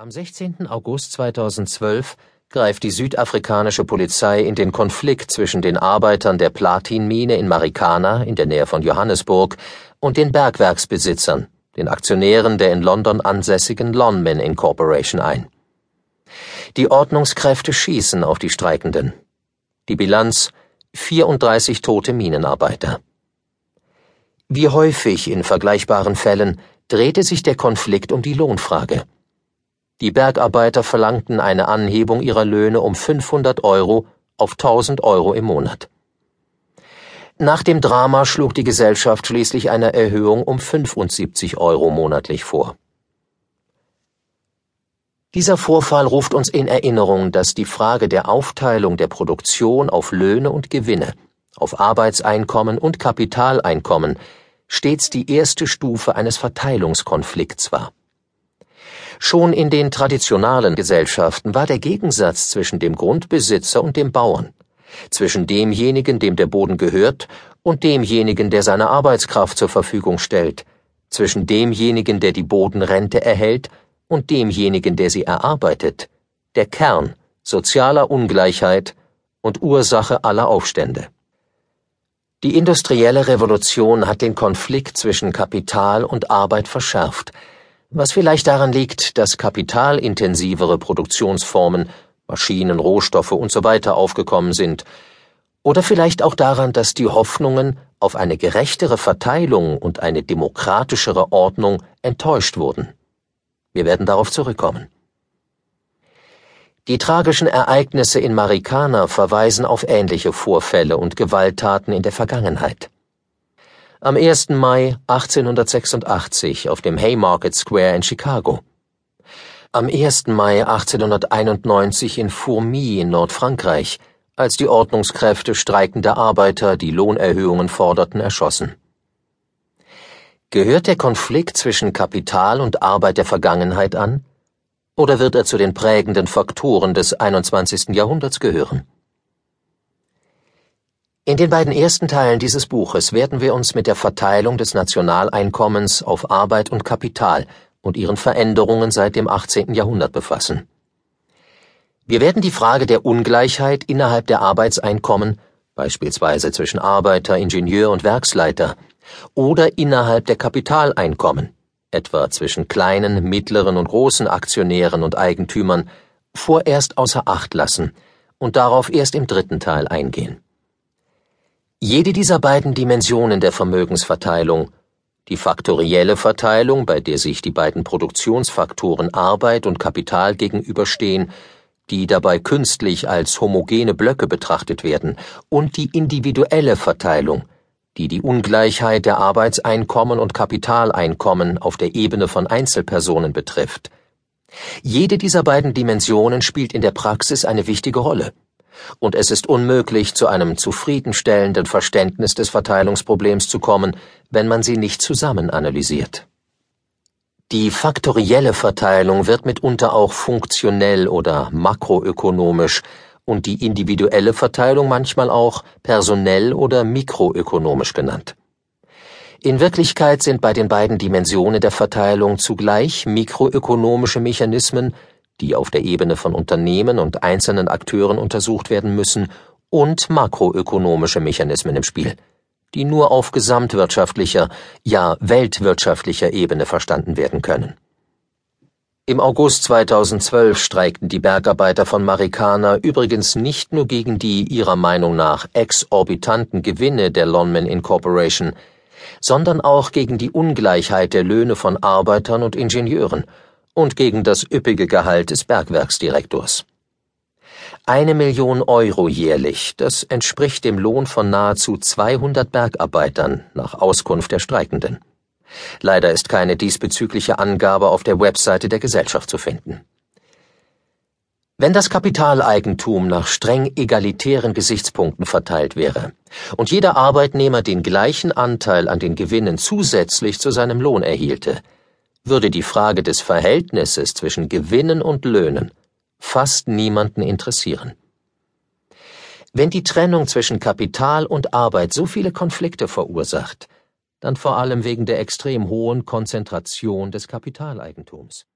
Am 16. August 2012 greift die südafrikanische Polizei in den Konflikt zwischen den Arbeitern der Platinmine in Marikana in der Nähe von Johannesburg und den Bergwerksbesitzern, den Aktionären der in London ansässigen Lonmin Incorporation ein. Die Ordnungskräfte schießen auf die Streikenden. Die Bilanz 34 tote Minenarbeiter. Wie häufig in vergleichbaren Fällen drehte sich der Konflikt um die Lohnfrage. Die Bergarbeiter verlangten eine Anhebung ihrer Löhne um 500 Euro auf 1000 Euro im Monat. Nach dem Drama schlug die Gesellschaft schließlich eine Erhöhung um 75 Euro monatlich vor. Dieser Vorfall ruft uns in Erinnerung, dass die Frage der Aufteilung der Produktion auf Löhne und Gewinne, auf Arbeitseinkommen und Kapitaleinkommen stets die erste Stufe eines Verteilungskonflikts war. Schon in den traditionalen Gesellschaften war der Gegensatz zwischen dem Grundbesitzer und dem Bauern, zwischen demjenigen, dem der Boden gehört, und demjenigen, der seine Arbeitskraft zur Verfügung stellt, zwischen demjenigen, der die Bodenrente erhält, und demjenigen, der sie erarbeitet, der Kern sozialer Ungleichheit und Ursache aller Aufstände. Die industrielle Revolution hat den Konflikt zwischen Kapital und Arbeit verschärft, was vielleicht daran liegt, dass kapitalintensivere Produktionsformen, Maschinen, Rohstoffe usw. So aufgekommen sind, oder vielleicht auch daran, dass die Hoffnungen auf eine gerechtere Verteilung und eine demokratischere Ordnung enttäuscht wurden. Wir werden darauf zurückkommen. Die tragischen Ereignisse in Marikana verweisen auf ähnliche Vorfälle und Gewalttaten in der Vergangenheit. Am 1. Mai 1886 auf dem Haymarket Square in Chicago. Am 1. Mai 1891 in Fourmi in Nordfrankreich, als die Ordnungskräfte streikender Arbeiter, die Lohnerhöhungen forderten, erschossen. Gehört der Konflikt zwischen Kapital und Arbeit der Vergangenheit an? Oder wird er zu den prägenden Faktoren des 21. Jahrhunderts gehören? In den beiden ersten Teilen dieses Buches werden wir uns mit der Verteilung des Nationaleinkommens auf Arbeit und Kapital und ihren Veränderungen seit dem 18. Jahrhundert befassen. Wir werden die Frage der Ungleichheit innerhalb der Arbeitseinkommen, beispielsweise zwischen Arbeiter, Ingenieur und Werksleiter, oder innerhalb der Kapitaleinkommen, etwa zwischen kleinen, mittleren und großen Aktionären und Eigentümern, vorerst außer Acht lassen und darauf erst im dritten Teil eingehen. Jede dieser beiden Dimensionen der Vermögensverteilung, die faktorielle Verteilung, bei der sich die beiden Produktionsfaktoren Arbeit und Kapital gegenüberstehen, die dabei künstlich als homogene Blöcke betrachtet werden, und die individuelle Verteilung, die die Ungleichheit der Arbeitseinkommen und Kapitaleinkommen auf der Ebene von Einzelpersonen betrifft. Jede dieser beiden Dimensionen spielt in der Praxis eine wichtige Rolle und es ist unmöglich, zu einem zufriedenstellenden Verständnis des Verteilungsproblems zu kommen, wenn man sie nicht zusammen analysiert. Die faktorielle Verteilung wird mitunter auch funktionell oder makroökonomisch und die individuelle Verteilung manchmal auch personell oder mikroökonomisch genannt. In Wirklichkeit sind bei den beiden Dimensionen der Verteilung zugleich mikroökonomische Mechanismen die auf der Ebene von Unternehmen und einzelnen Akteuren untersucht werden müssen, und makroökonomische Mechanismen im Spiel, die nur auf gesamtwirtschaftlicher, ja weltwirtschaftlicher Ebene verstanden werden können. Im August 2012 streikten die Bergarbeiter von Marikana übrigens nicht nur gegen die ihrer Meinung nach exorbitanten Gewinne der Lonman Incorporation, sondern auch gegen die Ungleichheit der Löhne von Arbeitern und Ingenieuren und gegen das üppige Gehalt des Bergwerksdirektors. Eine Million Euro jährlich, das entspricht dem Lohn von nahezu 200 Bergarbeitern nach Auskunft der Streikenden. Leider ist keine diesbezügliche Angabe auf der Webseite der Gesellschaft zu finden. Wenn das Kapitaleigentum nach streng egalitären Gesichtspunkten verteilt wäre und jeder Arbeitnehmer den gleichen Anteil an den Gewinnen zusätzlich zu seinem Lohn erhielte, würde die Frage des Verhältnisses zwischen Gewinnen und Löhnen fast niemanden interessieren. Wenn die Trennung zwischen Kapital und Arbeit so viele Konflikte verursacht, dann vor allem wegen der extrem hohen Konzentration des Kapitaleigentums.